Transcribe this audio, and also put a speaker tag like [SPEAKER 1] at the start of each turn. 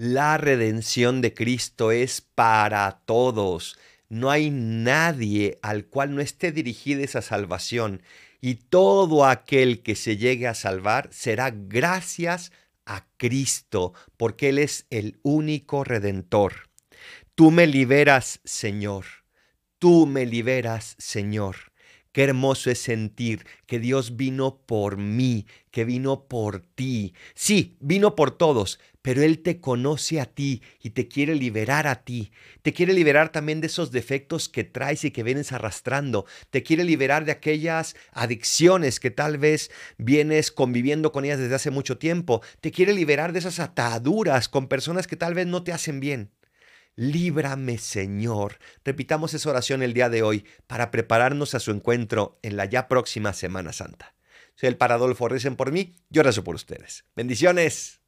[SPEAKER 1] La redención de Cristo es para todos. No hay nadie al cual no esté dirigida esa salvación. Y todo aquel que se llegue a salvar será gracias a Cristo, porque Él es el único redentor. Tú me liberas, Señor. Tú me liberas, Señor. Qué hermoso es sentir que Dios vino por mí, que vino por ti. Sí, vino por todos, pero Él te conoce a ti y te quiere liberar a ti. Te quiere liberar también de esos defectos que traes y que vienes arrastrando. Te quiere liberar de aquellas adicciones que tal vez vienes conviviendo con ellas desde hace mucho tiempo. Te quiere liberar de esas ataduras con personas que tal vez no te hacen bien. Líbrame, Señor. Repitamos esa oración el día de hoy para prepararnos a su encuentro en la ya próxima Semana Santa. Soy el Paradolfo, recen por mí, yo rezo por ustedes. Bendiciones.